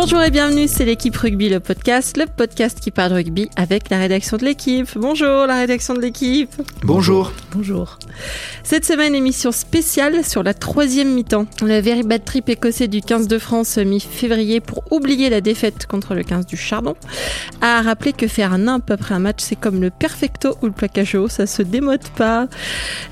Bonjour et bienvenue, c'est l'équipe rugby, le podcast, le podcast qui parle rugby avec la rédaction de l'équipe. Bonjour la rédaction de l'équipe. Bonjour. Bonjour. Cette semaine, émission spéciale sur la troisième mi-temps. Le very bad trip écossais du 15 de France mi-février pour oublier la défaite contre le 15 du Chardon a rappelé que faire un peu après un match, c'est comme le perfecto ou le plaquage haut, ça se démode pas.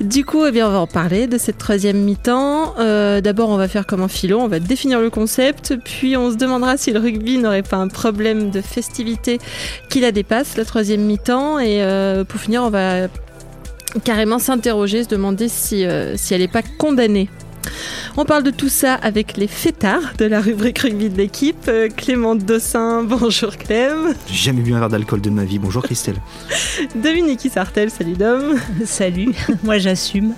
Du coup, eh bien, on va en parler de cette troisième mi-temps. Euh, D'abord, on va faire comme un filon, on va définir le concept, puis on se demandera si le rugby n'aurait pas un problème de festivité qui la dépasse, la troisième mi-temps. Et euh, pour finir, on va carrément s'interroger, se demander si, euh, si elle n'est pas condamnée. On parle de tout ça avec les fêtards de la rubrique rugby de l'équipe. Euh, Clément Dossin, bonjour Clem. J'ai jamais bu un verre d'alcool de ma vie. Bonjour Christelle. Dominique Sartel, salut Dom. Salut, moi j'assume.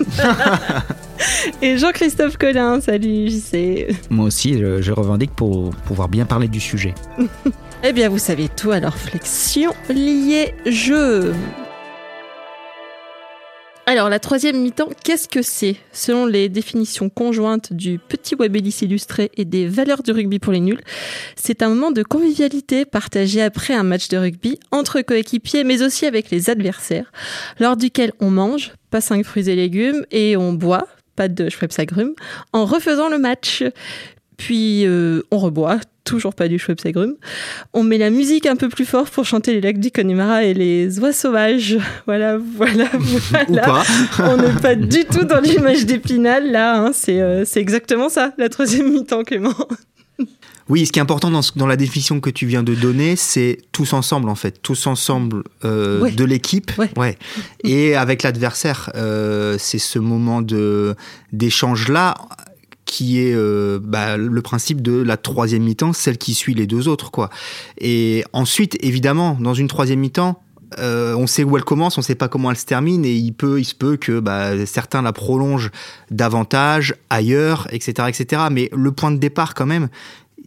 Et Jean-Christophe Collin, salut JC. Moi aussi, je, je revendique pour pouvoir bien parler du sujet. Eh bien, vous savez tout, alors flexion liée jeu. Alors, la troisième mi-temps, qu'est-ce que c'est? Selon les définitions conjointes du petit Webélis illustré et des valeurs du rugby pour les nuls, c'est un moment de convivialité partagé après un match de rugby entre coéquipiers, mais aussi avec les adversaires, lors duquel on mange, pas cinq fruits et légumes, et on boit, pas de Schweppes agrumes, en refaisant le match. Puis euh, on reboit, toujours pas du Schweppes agrumes. On met la musique un peu plus fort pour chanter les lacs du Connemara et les oies sauvages. Voilà, voilà, voilà. on n'est pas du tout dans l'image d'Épinal, là. Hein. C'est euh, c'est exactement ça, la troisième mi-temps, Clément. Oui, ce qui est important dans, ce- dans la définition que tu viens de donner, c'est tous ensemble en fait, tous ensemble euh, Ouais. de l'équipe, Ouais. et avec l'adversaire. Euh, c'est ce moment de d'échange là qui est euh, bah, le principe de la troisième mi-temps, celle qui suit les deux autres, quoi. Et ensuite, évidemment, dans une troisième mi-temps. euh, on sait où elle commence, on sait pas comment elle se termine, et il peut, il se peut que bah, certains la prolongent davantage ailleurs, etc., etc. Mais le point de départ, quand même,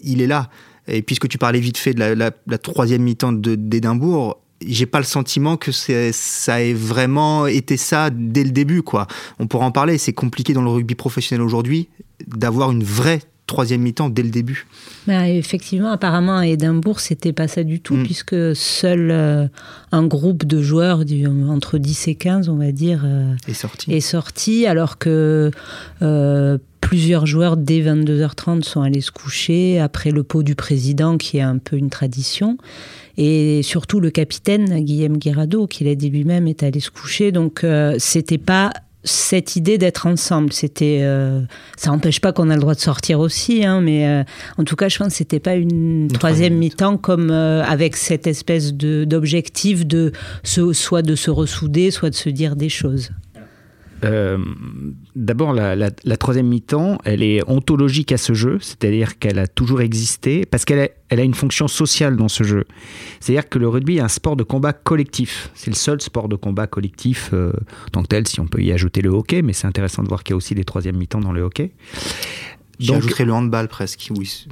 il est là. Et puisque tu parlais vite fait de la, la- troisième mi-temps d'Édimbourg, j'ai pas le sentiment que ça ait vraiment été ça dès le début, quoi. On pourra en parler. C'est compliqué dans le rugby professionnel aujourd'hui d'avoir une vraie troisième mi-temps dès le début. Bah, effectivement, apparemment à Édimbourg, c'était pas ça du tout, Mm. puisque seul euh, un groupe de joueurs du- entre 10 et 15, on va dire, euh, est sorti. est sorti, alors que euh, plusieurs joueurs dès 22h30 sont allés se coucher après le pot du président, qui est un peu une tradition. Et surtout le capitaine Guillaume Guirado, qui l'a dit lui-même, est allé se coucher. Donc euh, c'était pas cette idée d'être ensemble. C'était, euh, ça n'empêche pas qu'on a le droit de sortir aussi, hein, mais euh, en tout cas, je pense que c'était pas une, troisième troisième mi-temps comme euh, avec cette espèce de d'objectif de se, soit de se ressouder, soit de se dire des choses. Euh, D'abord, la, la- la troisième mi-temps, elle est ontologique à ce jeu, c'est-à-dire qu'elle a toujours existé, parce qu'elle a, elle a une fonction sociale dans ce jeu. C'est-à-dire que le rugby est un sport de combat collectif. C'est le seul sport de combat collectif euh, en tant que tel, si on peut y ajouter le hockey, mais c'est intéressant de voir qu'il y a aussi des troisièmes mi-temps dans le hockey. J'ajouterais le handball presque. Oui.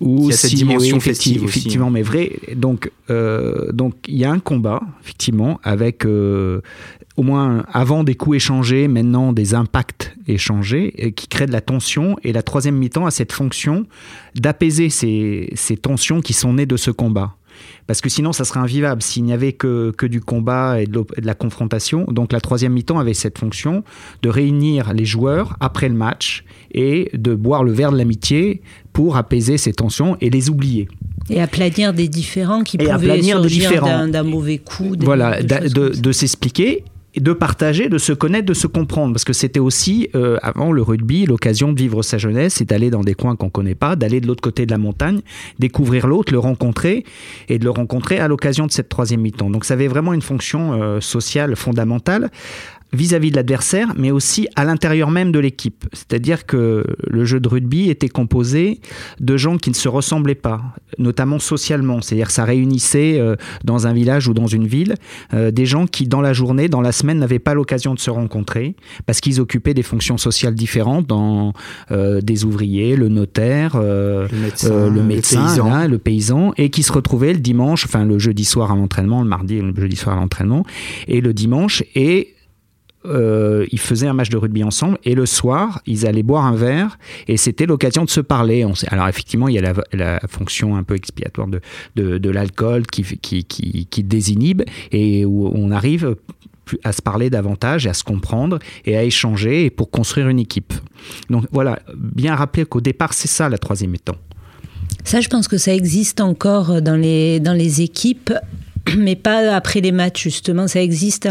Ou cette si- dimension oui, festive aussi. Effectivement, mais vrai. Donc, euh, donc il y a un combat, effectivement, avec euh, au moins avant des coups échangés, maintenant des impacts échangés, et qui créent de la tension. Et la troisième mi-temps a cette fonction d'apaiser ces, ces tensions qui sont nées de ce combat. Parce que sinon, ça serait invivable s'il n'y avait que, que du combat et de, l'op- et de la confrontation. Donc la troisième mi-temps avait cette fonction de réunir les joueurs après le match et de boire le verre de l'amitié pour apaiser ces tensions et les oublier. Et aplanir des différents qui Et pouvaient surgir différends. d'un mauvais coup. voilà, de, s'expliquer de partager, de se connaître, de se comprendre. Parce que c'était aussi, euh, avant le rugby, l'occasion de vivre sa jeunesse et d'aller dans des coins qu'on connaît pas, d'aller de l'autre côté de la montagne, découvrir l'autre, le rencontrer et de le rencontrer à l'occasion de cette troisième mi-temps. Donc ça avait vraiment une fonction euh, sociale fondamentale vis-à-vis de l'adversaire, mais aussi à l'intérieur même de l'équipe. C'est-à-dire que le jeu de rugby était composé de gens qui ne se ressemblaient pas, notamment socialement. C'est-à-dire ça réunissait euh, dans un village ou dans une ville euh, des gens qui, dans la journée, dans la semaine, n'avaient pas l'occasion de se rencontrer parce qu'ils occupaient des fonctions sociales différentes dans euh, des ouvriers, le notaire, Le médecin, le paysan. là, le paysan, et qui se retrouvaient le dimanche, enfin le jeudi soir à l'entraînement, le mardi le jeudi soir à l'entraînement, et le dimanche, et euh, ils faisaient un match de rugby ensemble et le soir, ils allaient boire un verre et c'était l'occasion de se parler. Alors effectivement, il y a la, fonction un peu expiatoire de, de, l'alcool qui, qui, qui, désinhibe et où on arrive à se parler davantage et à se comprendre et à échanger pour construire une équipe. Donc voilà, bien rappeler qu'au départ, c'est ça la troisième étape. Ça, je pense que ça existe encore dans les, dans les équipes, mais pas après les matchs, justement. Ça existe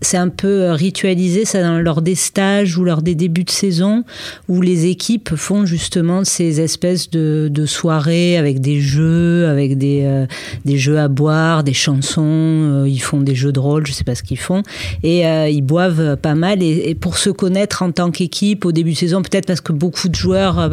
c'est un peu euh, ritualisé ça dans, lors des stages ou lors des débuts de saison où les équipes font justement ces espèces de, de soirées avec des jeux, avec des, euh, des jeux à boire, des chansons, euh, ils font des jeux de rôle, je sais pas ce qu'ils font, et ils boivent pas mal et, pour se connaître en tant qu'équipe au début de saison, peut-être parce que beaucoup de joueurs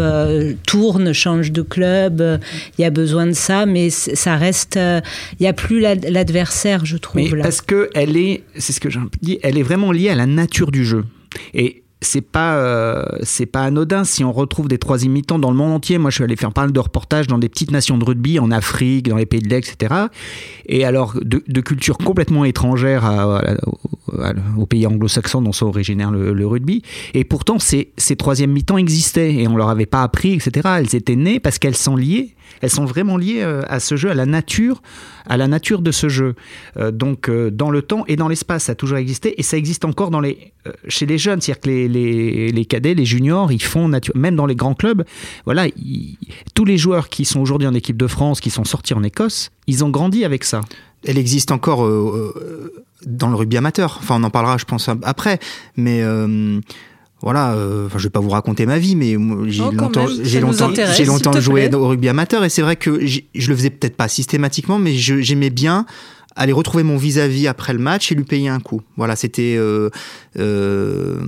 tournent, changent de club, il y a besoin de ça, mais ça reste, il n'y a plus l'adversaire, je trouve. Mais parce que elle est, c'est ce que j'ai elle est vraiment liée à la nature du jeu. Et c'est pas euh, c'est pas anodin si on retrouve des troisième mi-temps dans le monde entier. Moi, je suis allé faire pas mal de reportages dans des petites nations de rugby en Afrique, dans les pays de l'Est, etc. Et alors de, cultures complètement étrangères aux pays anglo-saxons dont sont originaires le, rugby. Et pourtant, ces, ces troisième mi-temps existaient et on leur avait pas appris, etc. Elles étaient nées parce qu'elles sont liées elles sont vraiment liées euh, à ce jeu, à la nature, à la nature de ce jeu. Euh, donc euh, dans le temps et dans l'espace, ça a toujours existé et ça existe encore chez les jeunes, c'est-à-dire que les, cadets, les juniors, ils font même dans les grands clubs. Voilà, tous les joueurs qui sont aujourd'hui en équipe de France, qui sont sortis en Écosse, ils ont grandi avec ça. Elle existe encore dans le rugby amateur. Enfin, on en parlera, je pense, après. Mais voilà, euh, enfin, je vais pas vous raconter ma vie, mais j'ai oh, longtemps, j'ai longtemps, j'ai longtemps joué au rugby amateur et c'est vrai que je le faisais peut-être pas systématiquement, mais j'aimais bien aller retrouver mon vis-à-vis après le match et lui payer un coup. Voilà, c'était euh, euh,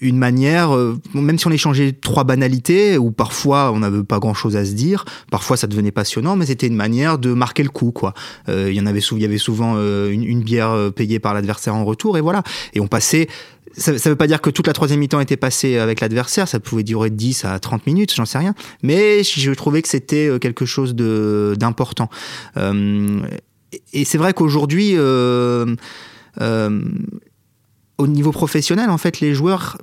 une manière, même si on échangeait trois banalités, ou parfois on n'avait pas grand-chose à se dire, parfois ça devenait passionnant, mais c'était une manière de marquer le coup. Quoi. il y avait, y avait souvent une, une, bière payée par l'adversaire en retour, et voilà. Et on passait ça ne veut pas dire que toute la troisième mi-temps était passée avec l'adversaire, ça pouvait durer de 10 à 30 minutes, j'en sais rien. Mais je trouvais que c'était euh, quelque chose d'important. Euh, et c'est vrai qu'aujourd'hui, euh, euh, au niveau professionnel, en fait, les joueurs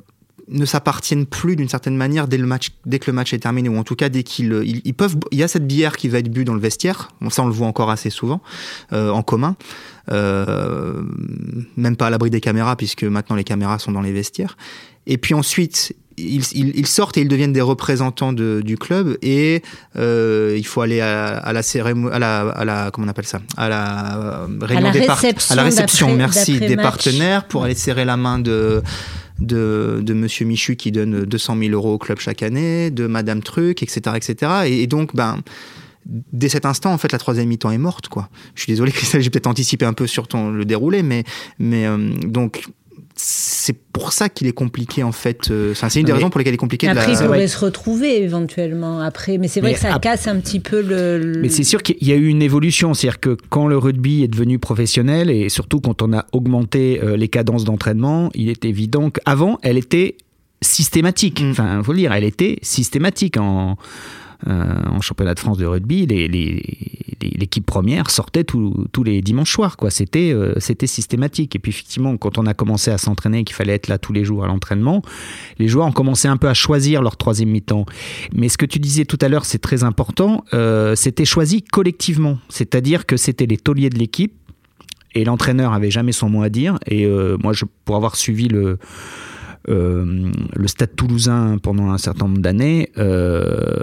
ne s'appartiennent plus d'une certaine manière dès, le match, dès que le match est terminé, ou en tout cas dès qu'ils ils, peuvent. Il y a cette bière qui va être bue dans le vestiaire, ça on le voit encore assez souvent, euh, en commun. Même pas à l'abri des caméras, puisque maintenant les caméras sont dans les vestiaires. Et puis ensuite, ils, ils, sortent et ils deviennent des représentants de, du club et euh, il faut aller à, à la cérémonie, à la, à la, comment on appelle ça, à la réunion des à la réception, merci, des partenaires pour aller serrer la main de de, de Monsieur Michu qui donne 200 000 euros au club chaque année, de Madame Truc, etc., etc. Et, donc, ben, dès cet instant, en fait, la troisième mi-temps est morte, quoi. Je suis désolé, j'ai peut-être anticipé un peu sur ton, le déroulé, mais, mais euh, donc, c'est pour ça qu'il est compliqué en fait. Euh, c'est une des raisons pour lesquelles il est compliqué. Après, de la... il pourrait se retrouver éventuellement. Après, mais c'est vrai que ça casse un petit peu le. Mais c'est sûr qu'il y a eu une évolution, c'est-à-dire que quand le rugby est devenu professionnel et surtout quand on a augmenté euh, les cadences d'entraînement, il est évident qu'avant, elle était systématique. Mm. Enfin, il faut le dire, elle était systématique en euh, en championnat de France de rugby, l'équipe première sortait tous les dimanches soirs. Euh, c'était systématique. Et puis effectivement, quand on a commencé à s'entraîner, qu'il fallait être là tous les jours à l'entraînement, les joueurs ont commencé un peu à choisir leur troisième mi-temps. Mais ce que tu disais tout à l'heure, c'est très important, euh, c'était choisi collectivement. C'est-à-dire que c'était les tauliers de l'équipe et l'entraîneur avait jamais son mot à dire. Et moi, pour avoir suivi le euh, le Stade Toulousain pendant un certain nombre d'années, euh,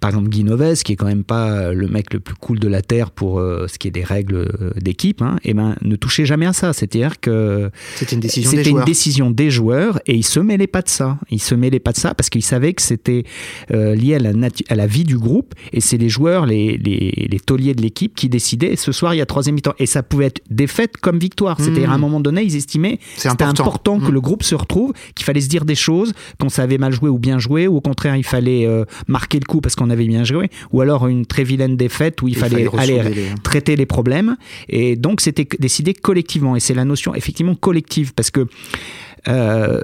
par exemple Guy Novès, qui est quand même pas le mec le plus cool de la terre pour euh, ce qui est des règles d'équipe, hein, et eh ben ne touchait jamais à ça. C'est-à-dire que c'était une décision des joueurs. une décision des joueurs et il se mêlait pas de ça. Il se mêlait pas de ça parce qu'il savait que c'était lié à la, à la vie du groupe et c'est les joueurs, les, les, les tauliers de l'équipe qui décidaient. Ce soir, il y a troisième mi-temps et ça pouvait être défaite comme victoire. C'est-à-dire à un moment donné, ils estimaient c'était important, important que mmh. le groupe se retrouve, qu'il fallait se dire des choses, qu'on savait mal jouer ou bien jouer, ou au contraire, il fallait euh, marquer le coup parce qu'on avait bien joué, ou alors une très vilaine défaite où il, fallait, aller traiter les problèmes. Et donc, c'était décidé collectivement. Et c'est la notion effectivement collective parce que. Euh,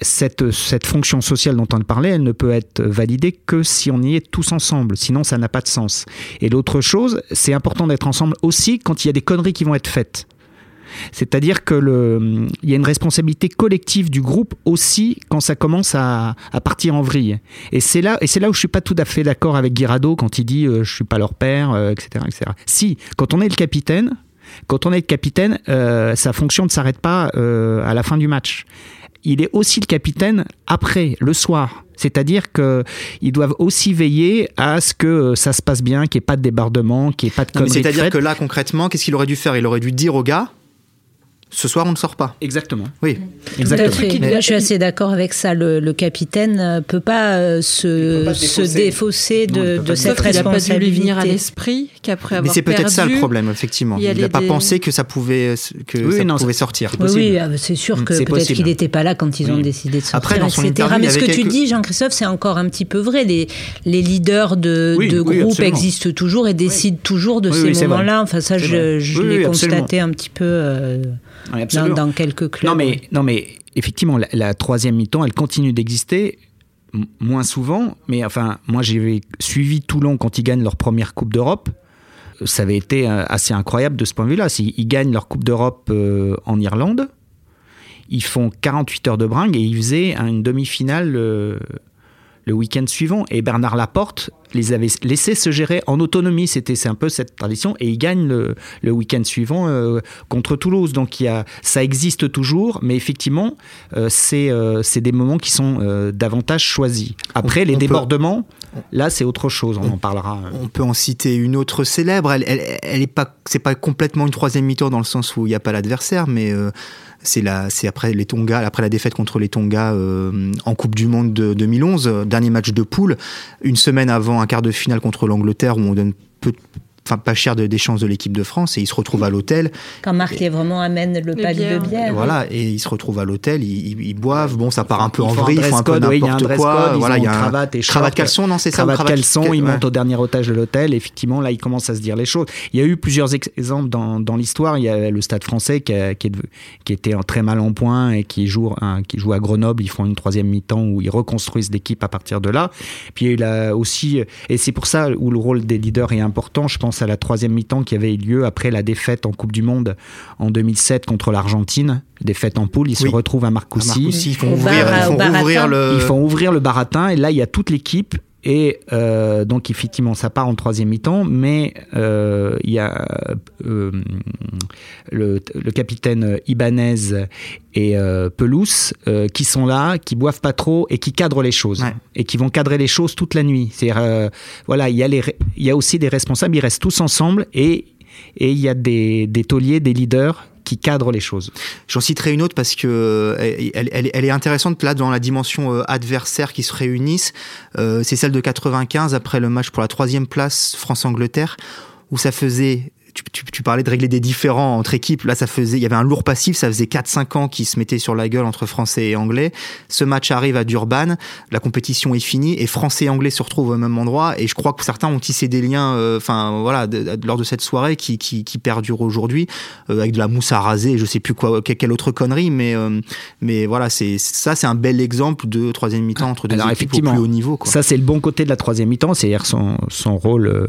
cette, cette fonction sociale dont on parlait, elle ne peut être validée que si on y est tous ensemble, sinon ça n'a pas de sens. Et l'autre chose, c'est important d'être ensemble aussi quand il y a des conneries qui vont être faites. C'est-à-dire que le, il y a une responsabilité collective du groupe aussi quand ça commence à, à partir en vrille. Et c'est là, et c'est là où je suis pas tout à fait d'accord avec Guirado quand il dit euh, je suis pas leur père, euh, etc., etc. Si, quand on est le capitaine, quand on est le capitaine, euh, sa fonction ne s'arrête pas euh, à la fin du match. Il est aussi le capitaine après, le soir. C'est-à-dire qu'ils doivent aussi veiller à ce que ça se passe bien, qu'il n'y ait pas de débordement, qu'il n'y ait pas de conneries C'est-à-dire que là, concrètement, qu'est-ce qu'il aurait dû faire? Il aurait dû dire aux gars ce soir, on ne sort pas. Exactement. Oui. Tout à Exactement. fait. qu'il Là, doit- je suis assez d'accord avec ça. Le, le capitaine ne peut pas euh, se, peut pas se se défausser. défausser Non, il de, de cette qu'il n'a pas dû lui responsabilité. venir à l'esprit qu'après Mais avoir c'est peut-être ça le problème, effectivement. il Il n'a pas des- pensé que ça pouvait, que Oui, ça non, pouvait sortir. Oui, ah, c'est sûr que C'est peut-être qu'il n'était pas là quand ils ont Oui. décidé de sortir, Après, dans son etc. Mais il ce que tu dis, Jean-Christophe, c'est encore un petit peu vrai. Les, les leaders de, Oui, de oui, groupes absolument. existent toujours et décident toujours de ces moments-là. Enfin, ça, je, l'ai constaté un petit peu euh, Oui, dans, quelques clubs. Non mais, non mais effectivement, la, la troisième mi-temps, elle continue d'exister, moins souvent, mais enfin, moi j'ai suivi Toulon quand ils gagnent leur première Coupe d'Europe. Ça avait été euh, assez incroyable de ce point de vue-là. S'ils ils gagnent leur Coupe d'Europe euh, en Irlande, ils font 48 heures de bringue et ils faisaient une demi-finale euh, le week-end suivant. Et Bernard Laporte les avait laissés se gérer en autonomie. C'était c'est un peu cette tradition. Et ils gagnent le, le week-end suivant euh, contre Toulouse. Donc il y a, ça existe toujours, mais effectivement, euh, c'est euh, des moments qui sont euh, davantage choisis. Après, On- les on peut- débordements, là, c'est autre chose. On On- en parlera. On peut en citer une autre célèbre. Elle, elle, elle est pas, c'est pas complètement une troisième mi-temps dans le sens où il n'y a pas l'adversaire, mais c'est après les Tonga, après la défaite contre les Tonga euh, en Coupe du Monde de 2011, euh, dernier match de poule, une semaine avant un quart de finale contre l'Angleterre où on donne peu, enfin pas cher de, des chances de l'équipe de France et il se retrouve à l'hôtel. Quand Marc vraiment amène le pack de bière. Voilà, et ils se retrouvent à l'hôtel, ils, ils- ils boivent. Bon, ça part un peu Ils en vrille, ils font un peu code, oui, il y a un n'importe dress quoi. code, voilà, il y a un cravate et cravate caleçon, non, c'est ça. Cravate caleçon, cal- ils ouais. montent au dernier étage de l'hôtel. Effectivement, là, ils commencent à se dire les choses. Il y a eu plusieurs ex- exemples dans, dans l'histoire. Il y a le Stade français qui, a- qui, est, qui était en très mal en point et qui joue, qui joue à Grenoble. Ils font une troisième mi-temps où ils reconstruisent l'équipe à partir de là. Puis il y a eu là aussi, et c'est pour ça où le rôle des leaders est important. Je pense à la troisième mi-temps qui avait eu lieu après la défaite en Coupe du Monde en 2007 contre l'Argentine. Défaite en poule, ils se retrouvent à À Marcoussis. Marcoussis, ils font Au ouvrir, bar- ils font au baratin. rouvrir le. Ils font ouvrir le baratin et là il y a toute l'équipe et euh, donc effectivement ça part en troisième mi-temps mais euh, il y a euh, le, le capitaine Ibanez et Pelouse qui sont là, qui boivent pas trop et qui cadrent les choses Ouais. et qui vont cadrer les choses toute la nuit. C'est voilà il y a les il y a aussi des responsables, ils restent tous ensemble et et il y a des, des tauliers, des leaders qui cadrent les choses. J'en citerai une autre parce que euh, elle est intéressante là dans la dimension euh, adversaire qui se réunissent. Euh, c'est celle de 95 après le match pour la troisième place France-Angleterre où ça faisait. Tu, tu- tu parlais de régler des différends entre équipes. Là, ça faisait, il y avait un lourd passif. Ça faisait 4-5 ans qu'ils se mettaient sur la gueule entre Français et Anglais. Ce match arrive à Durban. La compétition est finie et Français et Anglais se retrouvent au même endroit. Et je crois que certains ont tissé des liens, euh, enfin voilà, de- de- lors de cette soirée qui, qui, qui perdure aujourd'hui euh, avec de la mousse à raser. Je sais plus quoi, que- quelle autre connerie, mais euh, mais voilà, c'est ça, c'est un bel exemple de troisième mi-temps entre deux Alors, équipes au effectivement, plus haut niveau. Quoi. Ça, c'est le bon côté de la troisième mi-temps, c'est-à-dire son, son rôle euh,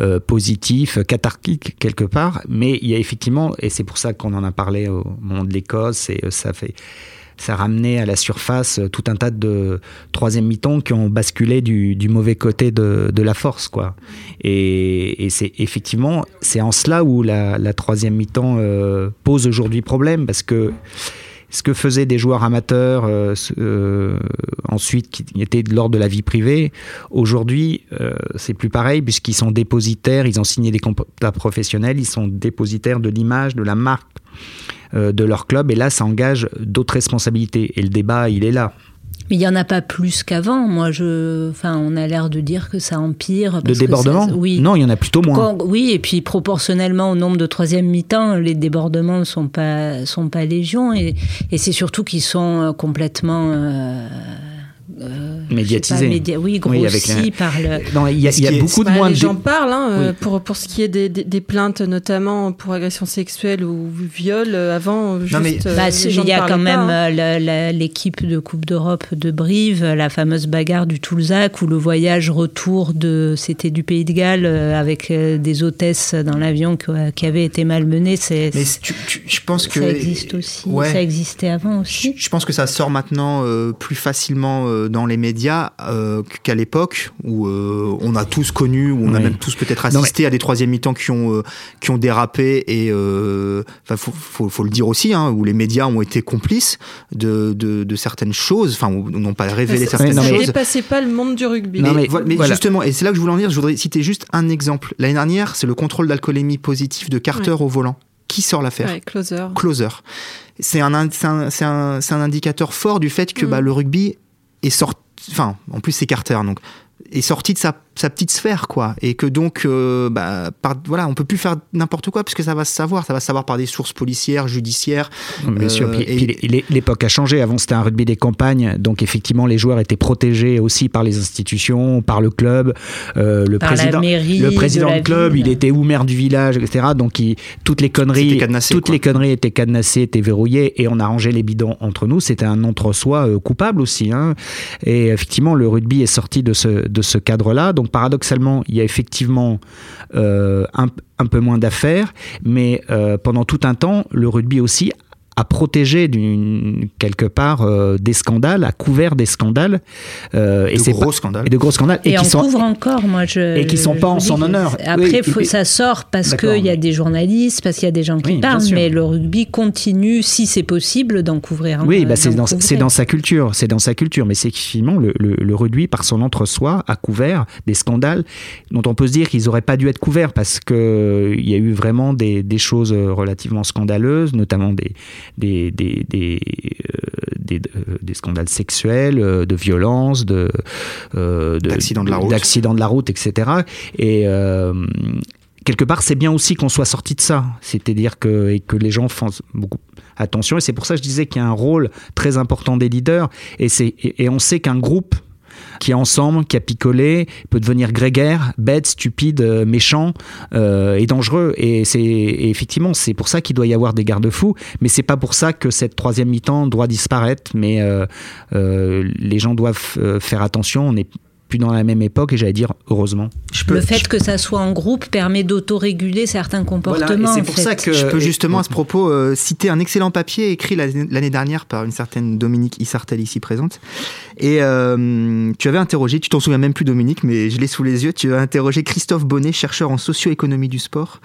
euh, positif, cathartique quelque part. Mais il y a effectivement, et c'est pour ça qu'on en a parlé au moment de l'Écosse, et euh, ça fait. Ça ramenait à la surface euh, tout un tas de troisième mi-temps qui ont basculé du, du mauvais côté de, de la force, quoi. Et, et c'est effectivement, c'est en cela où la, la troisième mi-temps euh, pose aujourd'hui problème, parce que ce que faisaient des joueurs amateurs euh, euh, ensuite qui étaient de l'ordre de la vie privée, aujourd'hui euh, c'est plus pareil puisqu'ils sont dépositaires, ils ont signé des contrats professionnels, ils sont dépositaires de l'image, de la marque de leur club et là ça engage d'autres responsabilités et le débat il est là. Mais il n'y en a pas plus qu'avant. Moi, je, enfin, on a l'air de dire que ça empire. De parce que débordement ça- Oui. Non, il y en a plutôt moins. Quand- oui, et puis proportionnellement au nombre de troisième mi-temps, les débordements ne sont pas, sont pas légion. Et, et c'est surtout qu'ils sont euh, complètement euh, euh, Médiatisé. pas, oui, grossi Oui, avec la- par le. Non, il y a, il y beaucoup de Bah, moins les de. gens parlent hein, euh, Oui. pour, pour ce qui est des, des- des plaintes, notamment pour agression sexuelle ou viol. euh, Avant, juste, mais- euh, Bah, il y a quand même hein. l'équipe de Coupe d'Europe de Brive, la fameuse bagarre du Toulzac, où le voyage retour de, c'était du Pays de Galles avec des hôtesses dans l'avion qui, avaient été malmenées. C'est, Mais tu- tu- je pense que ça existe aussi. Ouais. Ça existait avant Je aussi. je pense que ça sort maintenant euh, plus facilement euh, dans les médias euh, qu'à l'époque où euh, on a tous connu, où on a même tous peut-être Non, assisté à des troisième mi-temps qui ont euh, qui ont dérapé et euh, enfin faut, faut, faut le dire aussi, hein, où les médias ont été complices de, de, de certaines choses, enfin ou n'ont pas révélé Ça- certaines non, ça mais- choses. dépassait pas le monde du rugby. Mais, Non, mais voilà, mais voilà. justement, et c'est là que je voulais en venir, je voudrais citer juste un exemple. L'année dernière, c'est le contrôle d'alcoolémie positif de Carter au volant. Qui sort l'affaire Ouais, closer. closer. C'est un, un, c'est un, un indicateur fort du fait que Mm. bah, le rugby est sorti. Enfin, en plus, c'est Carter, donc est sorti de sa, sa petite sphère, quoi. Et que donc, euh, bah, par, voilà, on peut plus faire n'importe quoi puisque ça va se savoir. Ça va se savoir par des sources policières, judiciaires. Bien Euh, sûr. Puis, et- puis l'é- l'é- l'époque a changé. Avant, c'était un rugby des campagnes. Donc, effectivement, les joueurs étaient protégés aussi par les institutions, par le club. Euh, le Par la président, mairie le président de la du club, ville. il était ou maire du village, etc. Donc, il- toutes les conneries, cadenassé, toutes quoi. les conneries étaient cadenassées, étaient verrouillées, et on a rangé les bidons entre nous. C'était un entre-soi euh, coupable aussi. hein. Et effectivement, le rugby est sorti de ce, de ce cadre-là. Donc, paradoxalement, il y a effectivement euh, un, un peu moins d'affaires, mais euh, pendant tout un temps, le rugby aussi a protégé d'une quelque part euh, des scandales, a couvert des scandales euh, et de c'est gros pas- scandales. et de gros scandales Et, qui on sont couvre encore, moi je. et qui sont pas en son honneur. Après, Oui, faut- et- ça sort parce qu'il y a des journalistes, parce qu'il y a des gens qui Oui, parlent, mais le rugby continue, si c'est possible, d'en couvrir. Oui, bah c'est dans, couvrir. c'est dans sa culture, c'est dans sa culture, mais c'est effectivement le, le, le rugby par son entre-soi a couvert des scandales dont on peut se dire qu'ils n'auraient pas dû être couverts parce que euh, il y a eu vraiment des, des choses relativement scandaleuses, notamment des des des des, euh, des, euh, des scandales sexuels, euh, de violences, de de- D'accidents de la route. d'accidents de la route, etc. Et quelque part, c'est bien aussi qu'on soit sorti de ça, c'est-à-dire que et que les gens fassent beaucoup attention. Et c'est pour ça que je disais qu'il y a un rôle très important des leaders. Et, c'est, et, et on sait qu'un groupe qui est ensemble, qui a picolé, peut devenir grégaire, bête, stupide, euh, méchant euh, et dangereux. Et c'est effectivement, c'est pour ça qu'il doit y avoir des garde-fous. Mais c'est pas pour ça que cette troisième mi-temps doit disparaître. Mais euh, euh, les gens doivent faire attention. Plus dans la même époque et j'allais dire heureusement. Je peux, Le fait que ça soit en groupe permet d'autoréguler certains comportements. Voilà, c'est pour fait. ça que Je peux et- justement à ce propos euh, citer un excellent papier écrit l'année l'année dernière par une certaine Dominique Issartel ici présente. Et euh, tu avais interrogé, tu t'en souviens même plus Dominique, mais je l'ai sous les yeux, tu as interrogé Christophe Bonnet, chercheur en socio-économie du sport,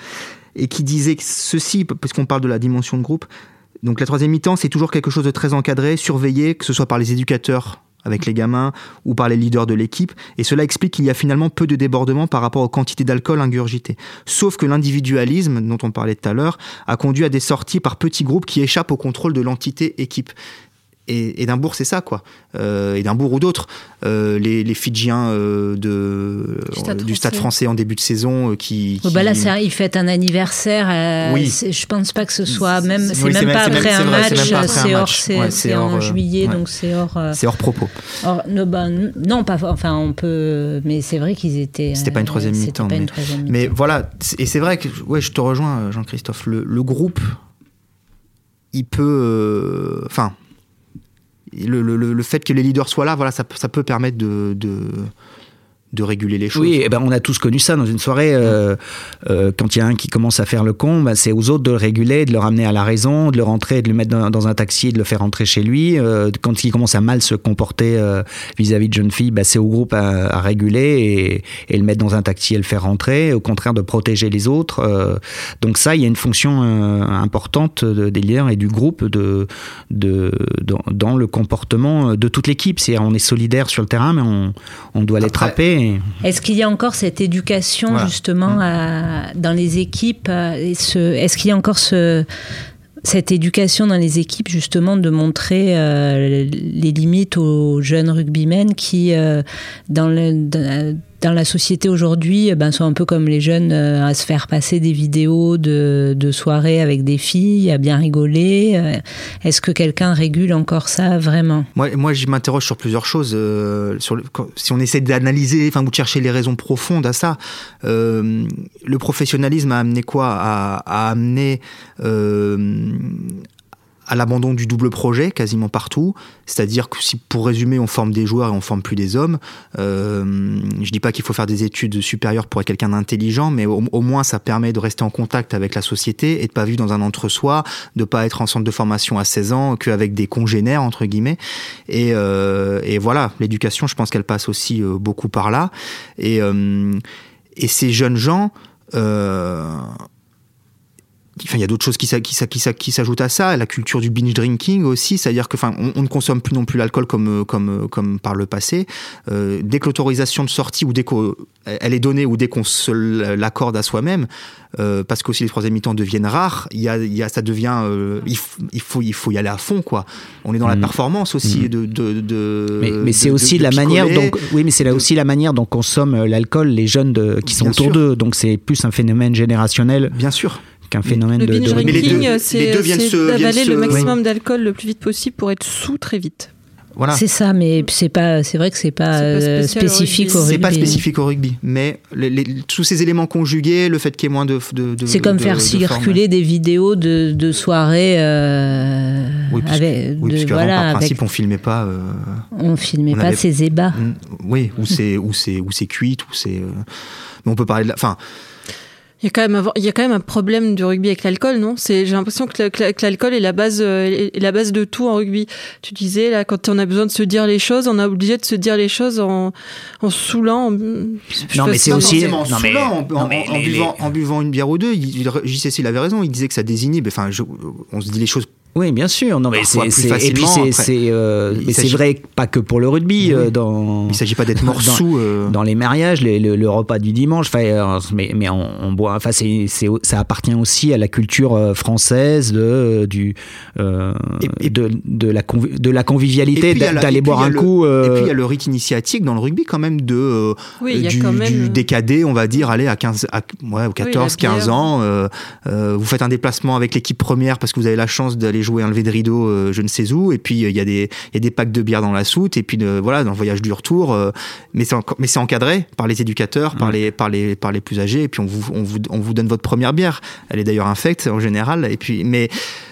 et qui disait que ceci, parce qu'on parle de la dimension de groupe, donc la troisième mi-temps, c'est toujours quelque chose de très encadré, surveillé, que ce soit par les éducateurs avec les gamins ou par les leaders de l'équipe, et cela explique qu'il y a finalement peu de débordements par rapport aux quantités d'alcool ingurgitées. Sauf que l'individualisme, dont on parlait tout à l'heure, a conduit à des sorties par petits groupes qui échappent au contrôle de l'entité équipe. Et Édimbourg, c'est ça, quoi. Euh, Édimbourg ou d'autres. Euh, les, les Fidjiens euh, de, Du Stade du Stade français. en début de saison euh, qui. Oh, bah là, qui- c'est- il fête un anniversaire. Oui. Je pense pas que ce soit même. C'est même pas après un match. C'est hors. C'est en juillet, ouais. donc c'est hors. C'est hors propos. hors- no, bah, non, pas. Enfin, on peut. Mais c'est vrai qu'ils étaient. C'était pas une troisième mi-temps, mais-. Mais voilà, et c'est vrai que ouais, je te rejoins, Jean-Christophe. Le, le groupe, il peut, enfin, le, le- le- fait que les leaders soient là, voilà, ça, ça peut permettre de, de, de réguler les choses. Oui, eh ben on a tous connu ça dans une soirée. euh, euh, quand il y a un qui commence à faire le con, ben, c'est aux autres de le réguler, de le ramener à la raison, de le rentrer, de le mettre dans, dans un taxi, de le faire rentrer chez lui. Euh, quand il commence à mal se comporter vis-à-vis de jeunes filles, ben, c'est au groupe à, à réguler et, et le mettre dans un taxi et le faire rentrer. Au contraire, de protéger les autres. Donc ça, il y a une fonction importante de- des leaders et du groupe de, de, dans, dans le comportement de toute l'équipe. C'est on est solidaire sur le terrain, mais on, on doit les Est-ce qu'il y a encore cette éducation Voilà. justement à- dans les équipes Est-ce qu'il y a encore ce, cette éducation dans les équipes justement de montrer euh, les limites aux jeunes rugbymen qui, euh, dans, le, dans, dans la société aujourd'hui ben, sont un peu comme les jeunes à se faire passer des vidéos de, de soirées avec des filles, à bien rigoler. Est-ce que quelqu'un régule encore ça vraiment? Moi, moi je m'interroge sur plusieurs choses. le, si on essaie d'analyser, enfin, ou de les raisons profondes à ça, le professionnalisme a amené quoi? A, amené à l'abandon du double projet quasiment partout. C'est-à-dire que si, pour résumer, on forme des joueurs et on forme plus des hommes, euh, je dis pas qu'il faut faire des études supérieures pour être quelqu'un d'intelligent, mais au, moins ça permet de rester en contact avec la société et de pas vivre dans un entre-soi, de pas être en centre de formation à 16 ans qu'avec des congénères entre guillemets. Et, euh, et voilà, l'éducation, je pense qu'elle passe aussi euh, beaucoup par là. Et, euh, et ces jeunes gens euh, Enfin, il y a d'autres choses qui, qui, qui, qui s'ajoutent à ça, la culture du binge drinking aussi, c'est-à-dire que, enfin, on, ne consomme plus non plus l'alcool comme, comme, comme par le passé. Euh, dès que l'autorisation de sortie ou dès qu'elle est donnée ou dès qu'on se l'accorde à soi-même, euh, parce qu'aussi les troisième mi-temps deviennent rares, il y a, il y a, ça devient, euh, il, faut, il faut y aller à fond, quoi. On est dans la mmh. performance aussi mmh. de, de, de, Mais, mais c'est aussi la manière, donc, oui, mais c'est là aussi la manière dont consomment l'alcool les jeunes qui sont autour d'eux. Donc c'est plus un phénomène générationnel. Bien sûr qu'un phénomène le de, binge drinking, c'est d'avaler le maximum d'alcool le plus vite possible pour être sous très vite. Voilà. C'est ça, mais c'est pas, c'est vrai que c'est pas, pas euh, spécifique au rugby. C'est pas spécifique au rugby, mais les, tous ces éléments conjugués, le fait qu'il y ait moins de, de, c'est comme faire circuler des vidéos de, de soirées. Euh, oui, puisque, avec, oui, voilà, par principe, on filmait pas. Euh, on filmait pas ces ébats. Oui, ou c'est ou c'est ou c'est cuite, ou c'est. Euh, mais on peut parler de, enfin. Il y, a quand même, il y a quand même un problème du rugby avec l'alcool, non? C'est, j'ai l'impression que, l'alcool est la base, est la base de tout en rugby. Tu disais là, quand on a besoin de se dire les choses, on a obligé de se dire les choses en, en saoulant. non, mais c'est aussi en, saoulant, en, buvant, une bière ou deux. JCC, il avait raison. Il disait que ça désignait. Enfin, on se dit les choses oui, bien sûr. Non, mais c'est et puis c'est euh, c'est vrai pas que pour le rugby. Euh, dans, il s'agit pas d'être mort sous euh. dans les mariages, le, repas du dimanche. mais mais on, boit. Enfin, c'est ça appartient aussi à la culture française de du et, de, de la de la convivialité d'aller boire un coup. Et puis il y a le rite initiatique dans le rugby quand même de du, décadé, on va dire, aller à 15 à, ouais, 14, 15 ans. vous faites un déplacement avec l'équipe première parce que vous avez la chance d'aller jouer un lever de rideau euh, je ne sais où, et puis euh, il y, a des, y a des packs de bière dans la soute, et puis voilà, dans le voyage du retour, euh, mais c'est encadré par les éducateurs, par, les, par, les, par les plus âgés, et puis on vous, on vous, on vous donne votre première bière. Elle est d'ailleurs infecte en général, et puis, mais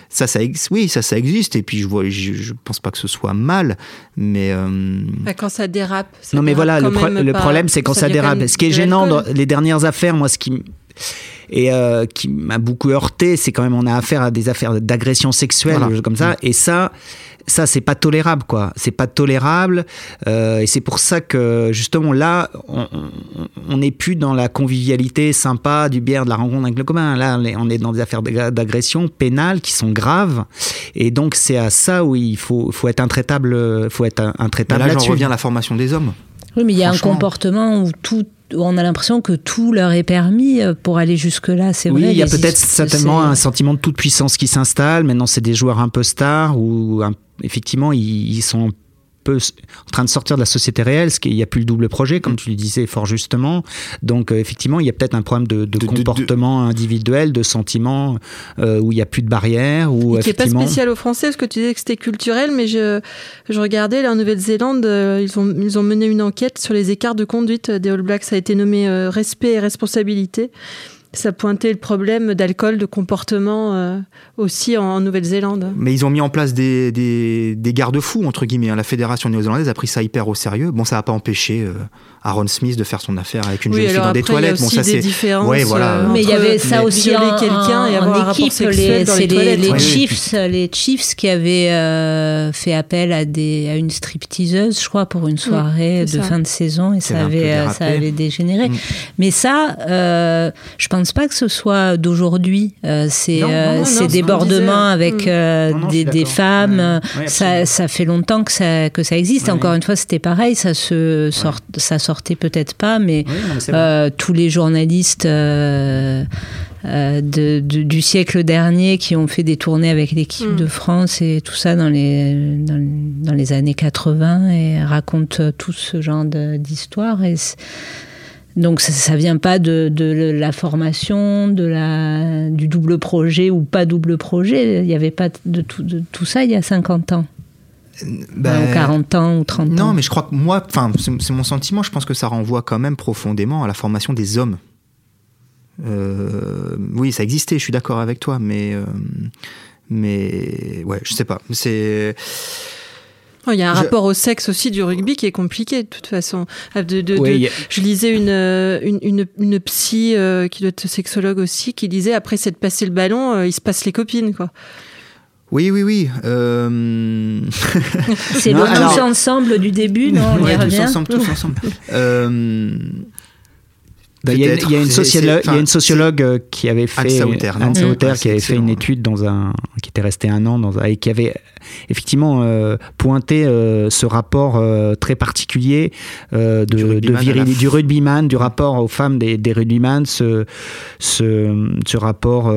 ça, ça, oui, ça, ça existe. Et puis, je vois, je, pense pas que ce soit mal, mais bah, quand ça dérape. non, mais voilà, le, problème, c'est quand ça, dérape. Ce qui est gênant dans les dernières affaires, moi, ce qui et euh, qui m'a beaucoup heurté, c'est quand même on a affaire à des affaires d'agression sexuelle comme ça, mm. et ça ça c'est pas tolérable quoi. C'est pas tolérable euh, et c'est pour ça que justement là on n'est plus dans la convivialité sympa du bière de la rencontre avec le commun. Là on est dans des affaires d'agression pénale qui sont graves. Et donc c'est à ça où il faut, faut être intraitable faut être intraitable là j'en reviens à la formation des hommes. Oui mais il y a un comportement où tout on a l'impression que tout leur est permis euh, pour aller jusque-là. C'est oui, vrai. il y a peut-être certainement un sentiment de toute puissance qui s'installe. Maintenant, c'est des joueurs un peu stars ou effectivement, ils, sont peu en train de sortir de la société réelle, ce qu'il n'y a plus le double projet, comme mm. tu le disais fort justement. Donc euh, effectivement, il y a peut-être un problème de, comportement individuel, de sentiment, euh, où il n'y a plus de barrières. Ou qui n'est pas spécial aux Français, parce que tu disais que c'était culturel, mais je, je regardais, là en Nouvelle-Zélande, euh, ils, ont, ils ont mené une enquête sur les écarts de conduite des All Blacks. Ça a été nommé respect et responsabilité ça pointait le problème d'alcool, de comportement euh, aussi en, Nouvelle-Zélande. Mais ils ont mis en place des, des, des garde-fous, entre guillemets. Hein. La fédération néo-zélandaise a pris ça hyper au sérieux. Bon, ça n'a pas empêché euh, Aaron Smith de faire son affaire avec une jeune fille dans des toilettes. bon, ça c'est. Ouais, voilà. Euh, mais il y avait ça aussi en, quelqu'un et avoir équipe. Les, c'est les, les, Chiefs, les Chiefs qui avaient fait appel à, des, à une stripteaseuse, je crois, pour une soirée de fin de saison et ça avait, ça avait dégénéré. Mm. Mais ça, je pense pas que ce soit d'aujourd'hui. Euh, ces, euh, débordements avec mm. euh, des, femmes, ça, ça, fait longtemps que ça, que ça existe. Encore une fois, c'était pareil, ça, se sort, ça sortait peut-être pas, mais tous les journalistes de, du siècle dernier qui ont fait des tournées avec l'équipe mm. de France et tout ça dans les, dans, les années 80 et racontent tout ce genre d'histoire. Et Donc ça, ne vient pas de, la formation, de la, du double projet ou pas double projet. Il n'y avait pas de tout, de tout, ça il y a 50 ans. Ben, ou 40 ans ou 30 ans. Non, mais je crois que moi, c'est mon sentiment, je pense que ça renvoie quand même profondément à la formation des hommes. Euh, oui, ça existait, je suis d'accord avec toi, mais, euh, mais ouais, je sais pas. C'est il y a un rapport au sexe aussi du rugby qui est compliqué de toute façon. Ah, de, Je lisais une, euh, une, une, une psy euh, qui doit être sexologue aussi qui disait après c'est de passer le ballon, euh, il se passe les copines quoi. Oui, oui, oui. c'est le tous ensemble du début, non On y revient. Tous ensemble, tous ensemble. Il y, a une sociologue, y a une sociologue qui avait fait Anne Sauter, qui avait fait une étude dans un qui était resté un an dans et qui avait effectivement euh, pointé euh, ce rapport euh, très particulier de, du, rugbyman du rugbyman, du rapport aux femmes des, des rugbyman, ce, ce, ce rapport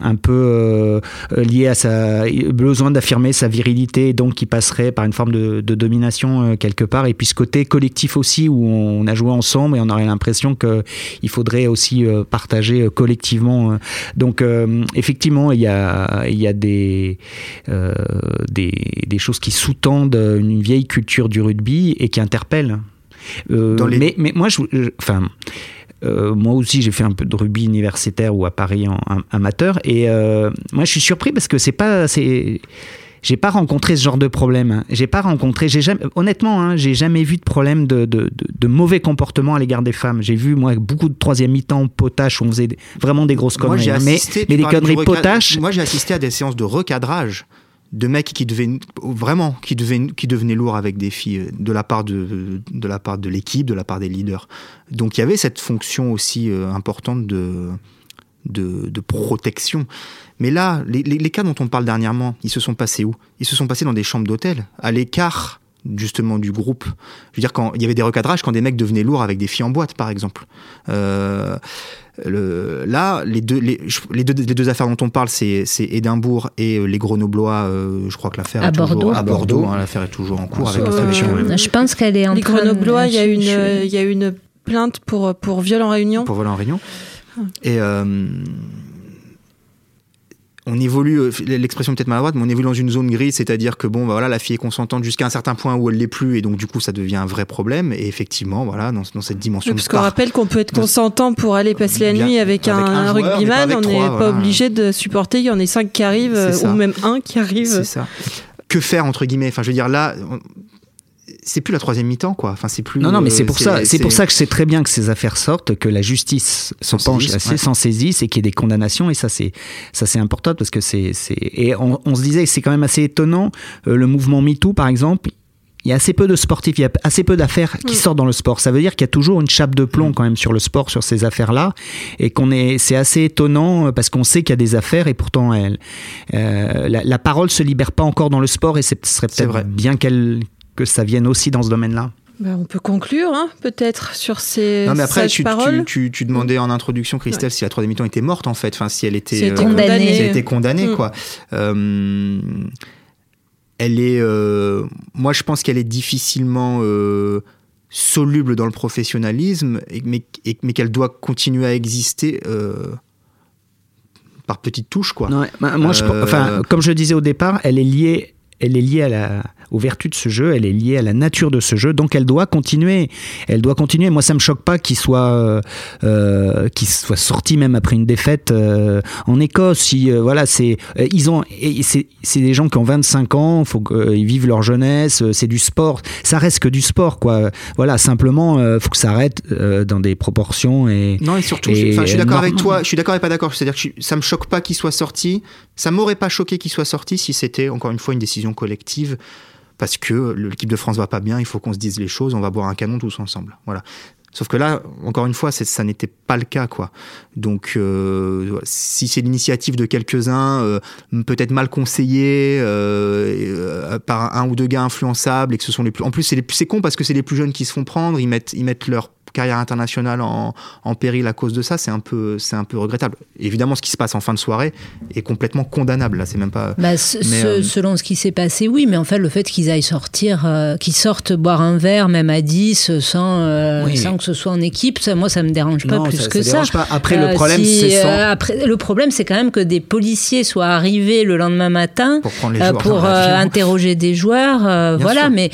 un peu lié à sa besoin d'affirmer sa virilité, donc qui passerait par une forme de, de domination quelque part, et puis ce côté collectif aussi où on a joué ensemble et on aurait l'impression qu'il faudrait aussi partager collectivement. Donc effectivement, il y a, il y a des euh, des, des, choses qui sous-tendent une vieille culture du rugby et qui interpellent. Euh, mais, mais, moi, je, enfin. Euh, moi aussi, j'ai fait un peu de rugby universitaire ou à Paris en, amateur. Et moi, je suis surpris parce que c'est pas, j'ai pas rencontré ce genre de problème. J'ai pas rencontré, j'ai jamais, honnêtement, hein, j'ai jamais vu de problème de, de, de, mauvais comportement à l'égard des femmes. J'ai vu moi beaucoup de troisième mi-temps potache où on faisait vraiment des grosses conneries. Hein. mais, mais des conneries potaches. Moi, j'ai assisté à des séances de recadrage de mecs qui devaient vraiment qui devaient qui devenaient lourds avec des filles euh, de la part de de la part de l'équipe, de la part des leaders. Donc il y avait cette fonction aussi euh, importante de, de, protection. Mais là, les, les, cas dont on parle dernièrement, ils se sont passés où? Ils se sont passés dans des chambres d'hôtel, à l'écart justement du groupe. Je veux dire, quand il y avait des recadrages, quand des mecs devenaient lourds avec des filles en boîte, par exemple. Euh, le, là, les deux, les, les, deux, les deux affaires dont on parle, c'est Édimbourg et euh, les Grenoblois. Euh, je crois que l'affaire est Bordeaux. toujours à Bordeaux. Hein, l'affaire est toujours en cours avec euh, Je pense qu'elle est en les Grenoblois, il y a une, il y a une plainte pour pour viol en réunion. Pour viol en réunion. Ah. Et on évolue, euh, l'expression peut-être maladroite, mais on évolue dans une zone grise, c'est-à-dire que bon, bah voilà, la fille est consentante jusqu'à un certain point où elle l'est plus, et donc du coup, ça devient un vrai problème. Et effectivement, voilà, dans, cette dimension. parce qu'on rappelle qu'on peut être consentant pour aller passer la nuit avec, un, rugbyman, on n'est pas, obligé de supporter. Il y en a cinq qui arrivent, ou même un qui arrive. C'est ça. Que faire entre guillemets? Enfin, je veux dire là, c'est plus la troisième mi-temps, quoi. Enfin, c'est plus. Non, non, mais c'est pour ça. C'est pour ça que c'est très bien que ces affaires sortent, que la justice s'en penche s'en saisisse et qu'il y ait des condamnations. Et ça, c'est ça, c'est important parce que c'est et on, on, se disait, c'est quand même assez étonnant. Euh, le mouvement MeToo, par exemple, il y a assez peu de sportifs, il y a assez peu d'affaires qui mm. sortent dans le sport. Ça veut dire qu'il y a toujours une chape de plomb mm. quand même sur le sport, sur ces affaires-là, et qu'on est, c'est assez étonnant euh, parce qu'on sait qu'il y a des affaires et pourtant elle, euh, la, la, parole se libère pas encore dans le sport et ce serait peut-être bien qu'elle que ça vienne aussi dans ce domaine-là bah, on peut conclure, hein, peut-être, sur ces non, mais après, tu, paroles. Tu, tu, demandais en introduction, Christelle, si la troisième mi-temps était morte, en fait, enfin, si elle était, euh, condamnée. Si elle était condamnée, quoi. Euh, elle est, euh, moi, je pense qu'elle est difficilement soluble dans le professionnalisme, mais, mais qu'elle doit continuer à exister par petites touches, quoi. Bah, moi, je, enfin, comme je disais au départ, elle est liée, elle est liée à la aux vertus de ce jeu, elle est liée à la nature de ce jeu, donc elle doit continuer. Elle doit continuer. Moi, ça me choque pas qu'il soit, euh, euh soit sorti même après une défaite euh, en Écosse. Si euh, voilà, c'est ils ont, c'est des gens qui ont 25 ans, faut qu'ils vivent leur jeunesse. C'est du sport. Ça reste que du sport, quoi. Voilà, simplement, faut que ça arrête dans des proportions et. Non, et surtout, je, suis d'accord avec toi. Je suis d'accord et pas d'accord. C'est-à-dire que ça me choque pas qu'il soit sorti. Ça m'aurait pas choqué qu'il soit sorti si c'était encore une fois une décision collective parce que l'équipe de France va pas bien, il faut qu'on se dise les choses, on va boire un canon tous ensemble. Voilà. Sauf que là, encore une fois, ça n'était pas le cas, quoi. Donc, euh, si c'est l'initiative de quelques-uns, euh, peut-être mal conseillés euh, par un ou deux gars influençables, et que ce sont les plus, en plus c'est con parce que c'est les plus jeunes qui se font prendre, ils ils mettent leur carrière internationale en, en péril à cause de ça, c'est un peu, c'est un peu regrettable. Évidemment, ce qui se passe en fin de soirée est complètement condamnable. Là, c'est même pas. Bah, ce- Mais, ce- euh, Selon ce qui s'est passé, oui, mais en fait, le fait qu'ils aillent sortir, euh, qu'ils sortent boire un verre, même à 10, sans, euh, Oui. sans que ce soit en équipe, ça, moi, ça me dérange pas Non, plus ça- que ça ça. dérange pas. Après, le problème, si, c'est sans- euh, après, le problème, c'est quand même que des policiers soient arrivés le lendemain matin Pour euh, euh, interroger des joueurs, euh, voilà. sûr. Mais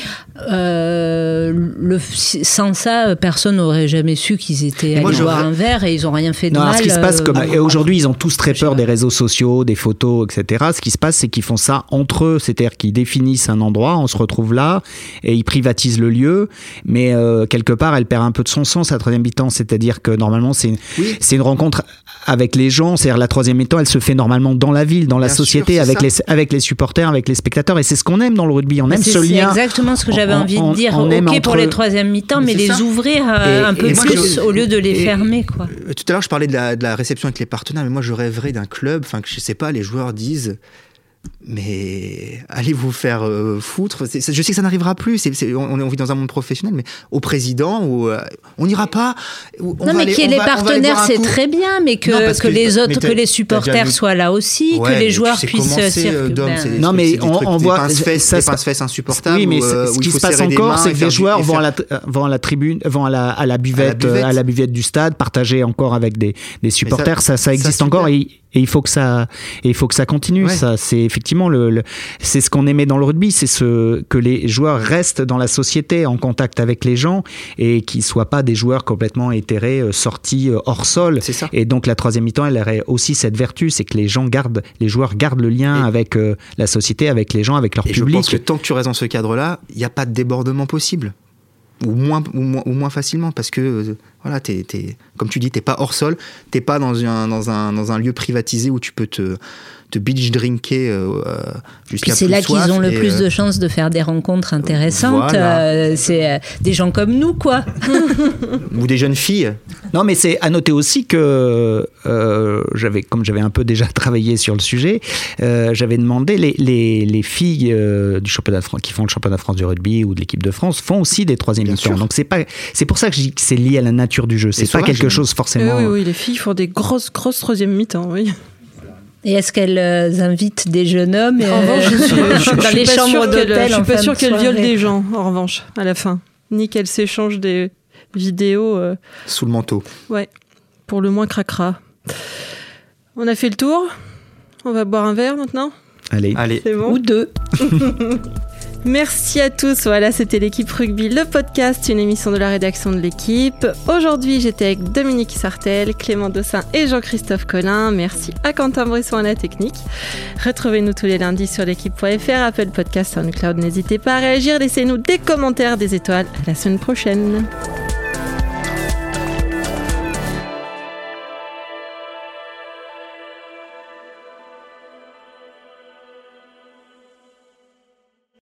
euh, le, sans ça, personne n'aurait jamais su qu'ils étaient allés boire un verre et ils ont rien fait de Non, mal. ce qui se passe, euh, comme aujourd'hui, ils ont tous très peur des réseaux sociaux, des photos, etc. Ce qui se passe, c'est qu'ils font ça entre eux, c'est-à-dire qu'ils définissent un endroit, on se retrouve là, et ils privatisent le lieu, mais euh, quelque part, elle perd un peu de son sens la troisième mi-temps, c'est-à-dire que normalement, c'est une, Oui. c'est une rencontre avec les gens, c'est-à-dire la troisième mi-temps, elle se fait normalement dans la ville, dans la Bien société, sûr, avec ça. les, avec les supporters, avec les spectateurs, et c'est ce qu'on aime dans le rugby, on aime C'est ce c'est lien. exactement ce que j'avais On- envie on- de dire. on aime ok pour entre- les troisième mi-temps, Mais les ça. ouvrir euh, Et- un peu et plus je- au lieu de les et- fermer, quoi. Euh, Tout à l'heure, je parlais de la, de la réception avec les partenaires, mais moi, je rêverais d'un club, enfin, que je sais pas, les joueurs disent. Mais allez vous faire euh, foutre? C'est- c'est- je sais que ça n'arrivera plus. c'est- c'est- on, on vit dans un monde professionnel, mais au président, ou euh, on n'ira pas. ou on non, va mais aller- qu'il y ait on les va- partenaires, c'est très bien, mais que, Non, parce que que- les autres, que les supporters soient là aussi, Ouais, que les tu joueurs sais puissent c'est, circuler. euh, Dom, Ben, c'est Non, mais c'est on- trucs, on des voit- pince-fesses, ça des se- pince-fesses insupportables. Oui, mais où, euh, c'est- où ce qui se passe encore, c'est que les joueurs vont à, la, tribune, vont à la, buvette, buvette. à la buvette du stade, partager encore avec des, supporters. Ça, ça, ça, existe encore et, il faut que ça, et il faut que ça continue. Ouais. Ça, c'est effectivement le, le- c'est ce qu'on aimait dans le rugby, c'est ce que les joueurs restent dans la société, en contact avec les gens et qu'ils soient pas des joueurs complètement éthérés, euh, sortis euh, hors sol. C'est ça. Et donc la troisième mi-temps, elle aurait aussi cette vertu, c'est que les gens gardent, les joueurs gardent le lien Et- avec euh, la société, avec les gens, avec leur Et je public. pense que tant que tu restes dans ce cadre-là, il n'y a pas de débordement possible. Ou moins, ou moins, ou moins facilement, parce que, voilà, comme tu dis, t'es pas hors sol, t'es pas dans un, dans, un, dans un lieu privatisé où tu peux te, te beach drinker euh, euh, jusqu'à c'est là qu'ils ont le plus euh, de chances de faire des rencontres intéressantes. Voilà. Euh, c'est euh, des gens comme nous, quoi. Ou des jeunes filles. Non, mais c'est à noter aussi que euh, j'avais, comme j'avais un peu déjà travaillé sur le sujet, euh, j'avais demandé les, les, les filles euh, du championnat de France qui font le championnat de France du rugby ou de l'équipe de France font aussi des troisième mi-temps. Donc c'est pas, c'est pour ça que je dis que c'est lié à la nature du jeu. C'est pas quelque chose forcément. oui, oui, oui, les filles font des grosses, grosses troisième mi-temps, oui. Et est-ce qu'elles euh, invitent des jeunes hommes En revanche, je suis, je suis dans pas les sûre chambres qu'elle- d'hôtel Je suis pas sûre de qu'elle viole soirée. des gens, en revanche, à la fin. Ni qu'elle s'échange des vidéos, euh, Sous le manteau. ouais, pour le moins cracra. On a fait le tour. On va boire un verre maintenant? Allez. Allez. C'est bon? Ou deux. Merci à tous. Voilà, c'était l'équipe rugby, le podcast, une émission de la rédaction de l'équipe. Aujourd'hui, j'étais avec Dominique Sartel, Clément Dossin et Jean-Christophe Collin. Merci à Quentin Brisson à la technique. Retrouvez-nous tous les lundis sur l'équipe.fr, Apple Podcast, SoundCloud. N'hésitez pas à réagir. Laissez-nous des commentaires, des étoiles. À la semaine prochaine.